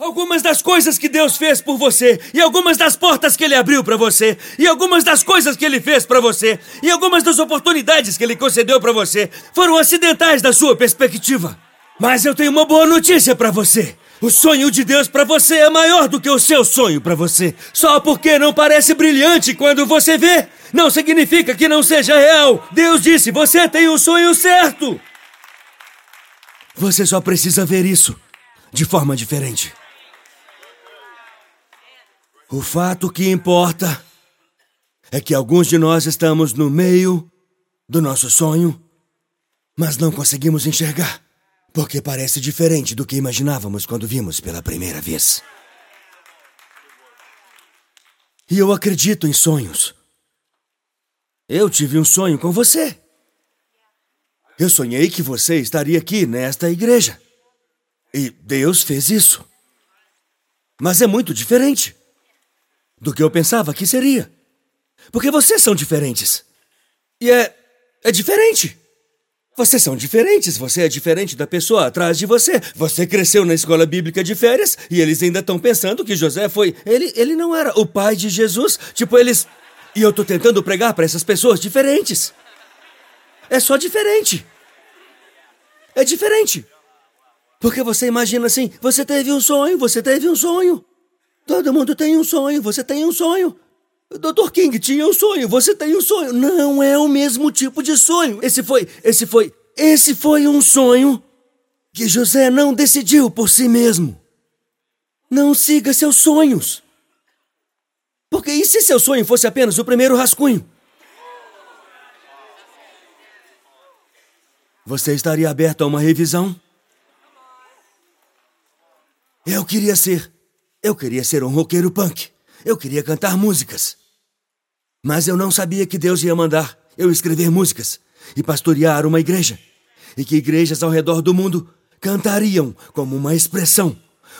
Algumas das coisas que Deus fez por você, e algumas das portas que Ele abriu para você, e algumas das coisas que Ele fez para você, e algumas das oportunidades que Ele concedeu para você foram acidentais da sua perspectiva. Mas eu tenho uma boa notícia para você. O sonho de Deus para você é maior do que o seu sonho para você. Só porque não parece brilhante quando você vê, não significa que não seja real. Deus disse: você tem o sonho certo. Você só precisa ver isso de forma diferente. O fato que importa é que alguns de nós estamos no meio do nosso sonho, mas não conseguimos enxergar, porque parece diferente do que imaginávamos quando vimos pela primeira vez. E eu acredito em sonhos. Eu tive um sonho com você. Eu sonhei que você estaria aqui nesta igreja. E Deus fez isso. Mas é muito diferente do que eu pensava que seria. Porque vocês são diferentes. E é. é diferente. Vocês são diferentes, você é diferente da pessoa atrás de você. Você cresceu na escola bíblica de férias e eles ainda estão pensando que José foi. Ele, ele não era o pai de Jesus. Tipo, eles. E eu tô tentando pregar para essas pessoas diferentes. É só diferente. É diferente. Porque você imagina assim: você teve um sonho, você teve um sonho. Todo mundo tem um sonho, você tem um sonho. Dr. King tinha um sonho, você tem um sonho. Não é o mesmo tipo de sonho. Esse foi, esse foi, esse foi um sonho que José não decidiu por si mesmo. Não siga seus sonhos. Porque e se seu sonho fosse apenas o primeiro rascunho? Você estaria aberto a uma revisão? Eu queria ser eu queria ser um roqueiro punk. Eu queria cantar músicas. Mas eu não sabia que Deus ia mandar eu escrever músicas e pastorear uma igreja. E que igrejas ao redor do mundo cantariam como uma expressão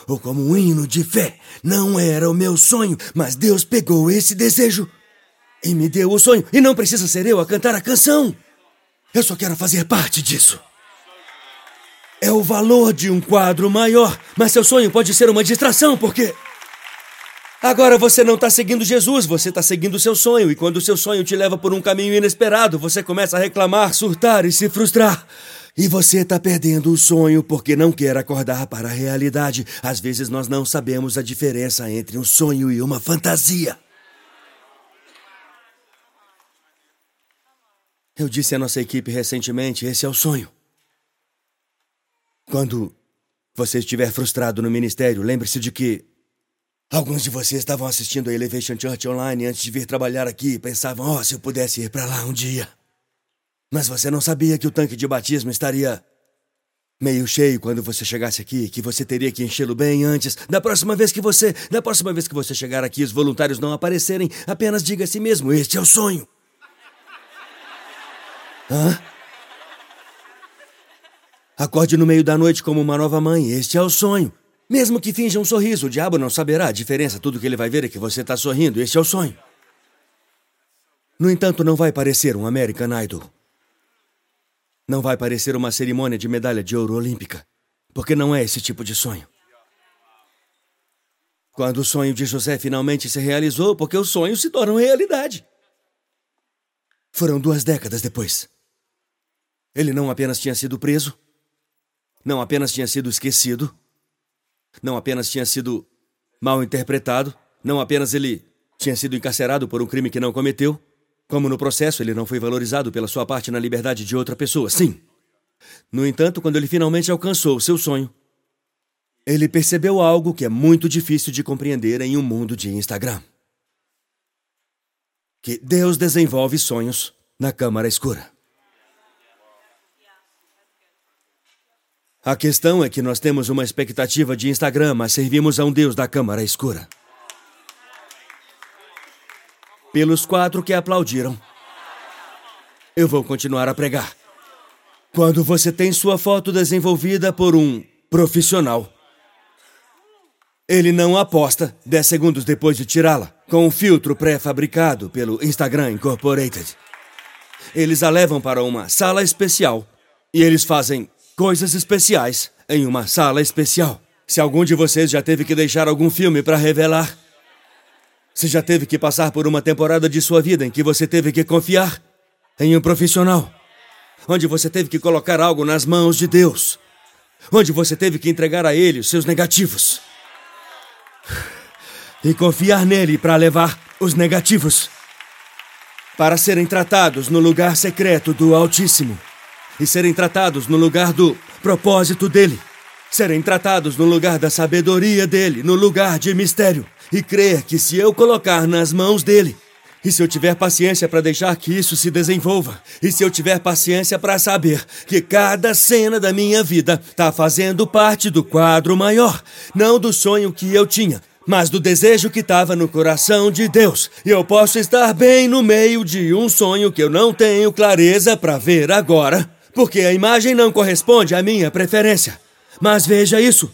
ou como um hino de fé. Não era o meu sonho, mas Deus pegou esse desejo e me deu o sonho. E não precisa ser eu a cantar a canção. Eu só quero fazer parte disso. É o valor de um quadro maior, mas seu sonho pode ser uma distração, porque. Agora você não está seguindo Jesus, você está seguindo seu sonho, e quando seu sonho te leva por um caminho inesperado, você começa a reclamar, surtar e se frustrar. E você está perdendo o sonho porque não quer acordar para a realidade. Às vezes nós não sabemos a diferença entre um sonho e uma fantasia. Eu disse à nossa equipe recentemente: esse é o sonho. Quando você estiver frustrado no ministério, lembre-se de que alguns de vocês estavam assistindo a Elevation Church online antes de vir trabalhar aqui e pensavam: "Oh, se eu pudesse ir para lá um dia". Mas você não sabia que o tanque de batismo estaria meio cheio quando você chegasse aqui, que você teria que enchê-lo bem antes. Da próxima vez que você, da próxima vez que você chegar aqui, os voluntários não aparecerem, apenas diga a si mesmo: "Este é o sonho". Hã? Acorde no meio da noite como uma nova mãe, este é o sonho. Mesmo que finja um sorriso, o diabo não saberá a diferença. Tudo que ele vai ver é que você está sorrindo, este é o sonho. No entanto, não vai parecer um American Idol. Não vai parecer uma cerimônia de medalha de ouro olímpica, porque não é esse tipo de sonho. Quando o sonho de José finalmente se realizou, porque os sonhos se tornam realidade. Foram duas décadas depois. Ele não apenas tinha sido preso, não apenas tinha sido esquecido, não apenas tinha sido mal interpretado, não apenas ele tinha sido encarcerado por um crime que não cometeu, como no processo ele não foi valorizado pela sua parte na liberdade de outra pessoa. Sim. No entanto, quando ele finalmente alcançou o seu sonho, ele percebeu algo que é muito difícil de compreender em um mundo de Instagram. Que Deus desenvolve sonhos na câmara escura. A questão é que nós temos uma expectativa de Instagram, mas servimos a um Deus da câmara escura. Pelos quatro que aplaudiram, eu vou continuar a pregar. Quando você tem sua foto desenvolvida por um profissional, ele não aposta 10 segundos depois de tirá-la, com um filtro pré-fabricado pelo Instagram Incorporated. Eles a levam para uma sala especial e eles fazem coisas especiais em uma sala especial. Se algum de vocês já teve que deixar algum filme para revelar, se já teve que passar por uma temporada de sua vida em que você teve que confiar em um profissional, onde você teve que colocar algo nas mãos de Deus, onde você teve que entregar a Ele os seus negativos e confiar nele para levar os negativos para serem tratados no lugar secreto do Altíssimo e serem tratados no lugar do propósito dele, serem tratados no lugar da sabedoria dele, no lugar de mistério, e crer que se eu colocar nas mãos dele, e se eu tiver paciência para deixar que isso se desenvolva, e se eu tiver paciência para saber que cada cena da minha vida está fazendo parte do quadro maior, não do sonho que eu tinha, mas do desejo que estava no coração de Deus. E eu posso estar bem no meio de um sonho que eu não tenho clareza para ver agora, porque a imagem não corresponde à minha preferência. Mas veja isso.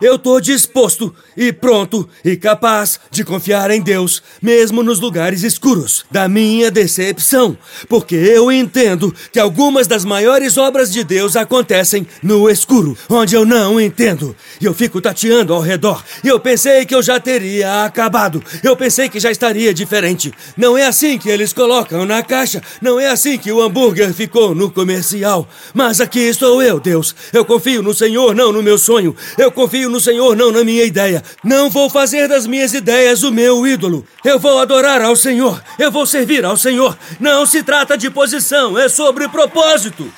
Eu tô disposto e pronto e capaz de confiar em Deus, mesmo nos lugares escuros da minha decepção, porque eu entendo que algumas das maiores obras de Deus acontecem no escuro, onde eu não entendo. E eu fico tateando ao redor. Eu pensei que eu já teria acabado. Eu pensei que já estaria diferente. Não é assim que eles colocam na caixa. Não é assim que o hambúrguer ficou no comercial. Mas aqui estou eu, Deus. Eu confio no Senhor, não no meu sonho. Eu confio no Senhor, não na minha ideia. Não vou fazer das minhas ideias o meu ídolo. Eu vou adorar ao Senhor. Eu vou servir ao Senhor. Não se trata de posição, é sobre propósito.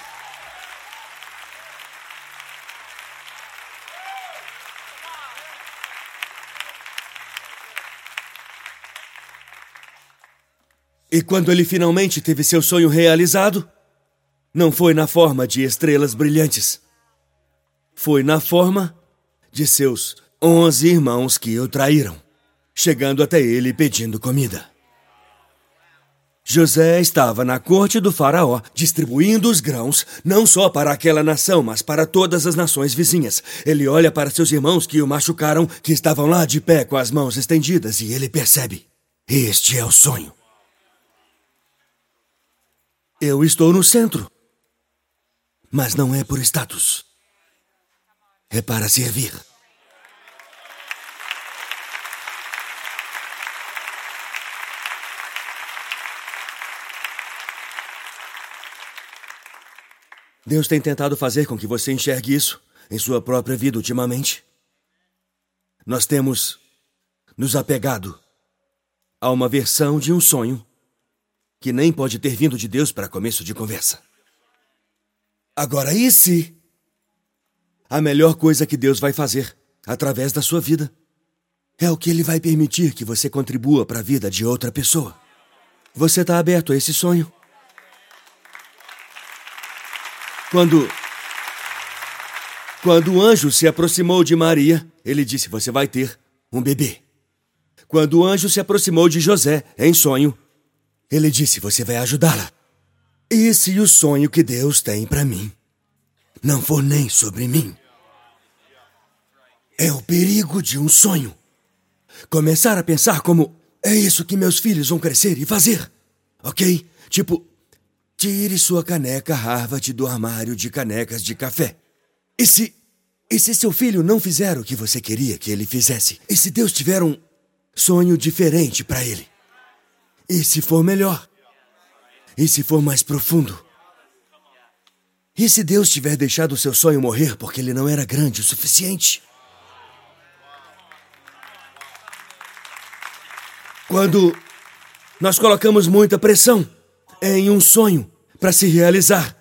E quando ele finalmente teve seu sonho realizado, não foi na forma de estrelas brilhantes. Foi na forma de seus onze irmãos que o traíram, chegando até ele pedindo comida. José estava na corte do Faraó, distribuindo os grãos, não só para aquela nação, mas para todas as nações vizinhas. Ele olha para seus irmãos que o machucaram, que estavam lá de pé com as mãos estendidas, e ele percebe: Este é o sonho. Eu estou no centro. Mas não é por status é para servir. Deus tem tentado fazer com que você enxergue isso em sua própria vida ultimamente. Nós temos nos apegado a uma versão de um sonho que nem pode ter vindo de Deus para começo de conversa. Agora, e se a melhor coisa que Deus vai fazer através da sua vida é o que Ele vai permitir que você contribua para a vida de outra pessoa. Você está aberto a esse sonho? Quando. Quando o anjo se aproximou de Maria, ele disse: Você vai ter um bebê. Quando o anjo se aproximou de José, em sonho, ele disse: Você vai ajudá-la. Esse é o sonho que Deus tem para mim não for nem sobre mim. É o perigo de um sonho. Começar a pensar como é isso que meus filhos vão crescer e fazer. Ok? Tipo, tire sua caneca Harvard do armário de canecas de café. E se. E se seu filho não fizer o que você queria que ele fizesse? E se Deus tiver um sonho diferente para ele? E se for melhor? E se for mais profundo? E se Deus tiver deixado o seu sonho morrer porque ele não era grande o suficiente? Quando nós colocamos muita pressão em um sonho para se realizar,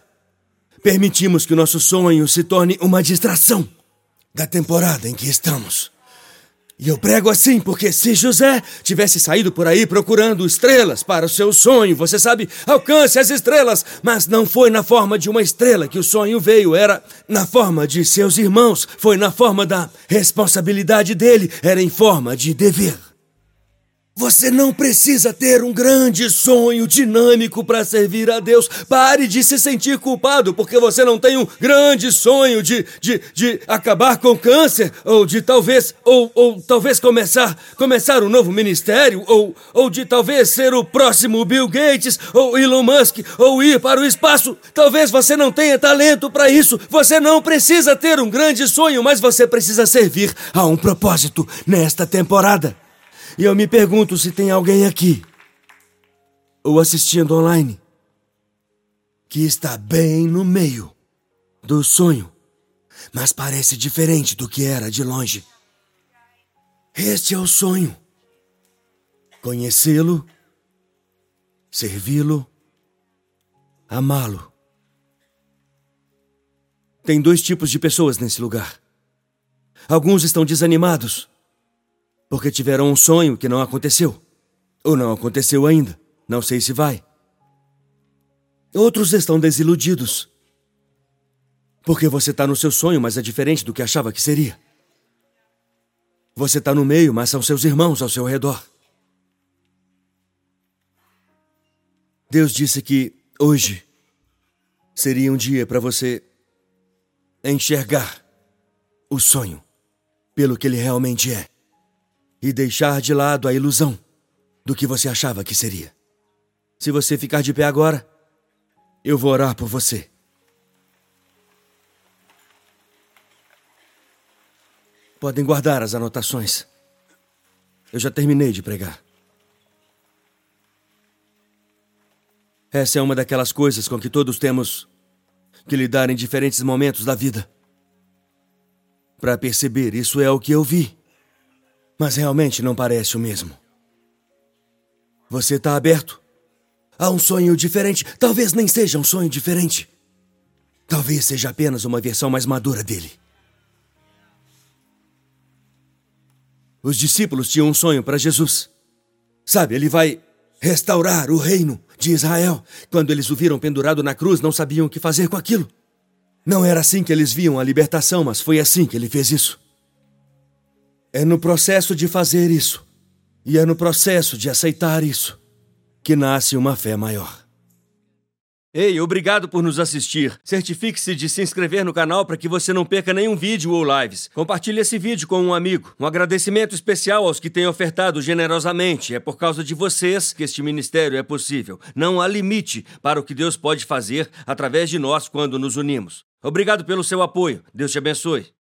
permitimos que o nosso sonho se torne uma distração da temporada em que estamos. E eu prego assim porque se José tivesse saído por aí procurando estrelas para o seu sonho, você sabe, alcance as estrelas, mas não foi na forma de uma estrela que o sonho veio, era na forma de seus irmãos, foi na forma da responsabilidade dele, era em forma de dever. Você não precisa ter um grande sonho dinâmico para servir a Deus. Pare de se sentir culpado porque você não tem um grande sonho de, de, de acabar com o câncer, ou de talvez, ou, ou talvez começar, começar um novo ministério, ou, ou de talvez ser o próximo Bill Gates, ou Elon Musk, ou ir para o espaço. Talvez você não tenha talento para isso. Você não precisa ter um grande sonho, mas você precisa servir a um propósito nesta temporada. E eu me pergunto se tem alguém aqui, ou assistindo online, que está bem no meio do sonho, mas parece diferente do que era de longe. Este é o sonho: conhecê-lo, servi-lo, amá-lo. Tem dois tipos de pessoas nesse lugar. Alguns estão desanimados porque tiveram um sonho que não aconteceu. Ou não aconteceu ainda. Não sei se vai. Outros estão desiludidos. Porque você está no seu sonho, mas é diferente do que achava que seria. Você está no meio, mas são seus irmãos ao seu redor. Deus disse que hoje seria um dia para você enxergar o sonho pelo que ele realmente é e deixar de lado a ilusão do que você achava que seria. Se você ficar de pé agora, eu vou orar por você. Podem guardar as anotações. Eu já terminei de pregar. Essa é uma daquelas coisas com que todos temos que lidar em diferentes momentos da vida. Para perceber, isso é o que eu vi. Mas realmente não parece o mesmo. Você está aberto a um sonho diferente. Talvez nem seja um sonho diferente. Talvez seja apenas uma versão mais madura dele. Os discípulos tinham um sonho para Jesus. Sabe, ele vai restaurar o reino de Israel. Quando eles o viram pendurado na cruz, não sabiam o que fazer com aquilo. Não era assim que eles viam a libertação, mas foi assim que ele fez isso. É no processo de fazer isso, e é no processo de aceitar isso, que nasce uma fé maior. Ei, obrigado por nos assistir. Certifique-se de se inscrever no canal para que você não perca nenhum vídeo ou lives. Compartilhe esse vídeo com um amigo. Um agradecimento especial aos que têm ofertado generosamente. É por causa de vocês que este ministério é possível. Não há limite para o que Deus pode fazer através de nós quando nos unimos. Obrigado pelo seu apoio. Deus te abençoe.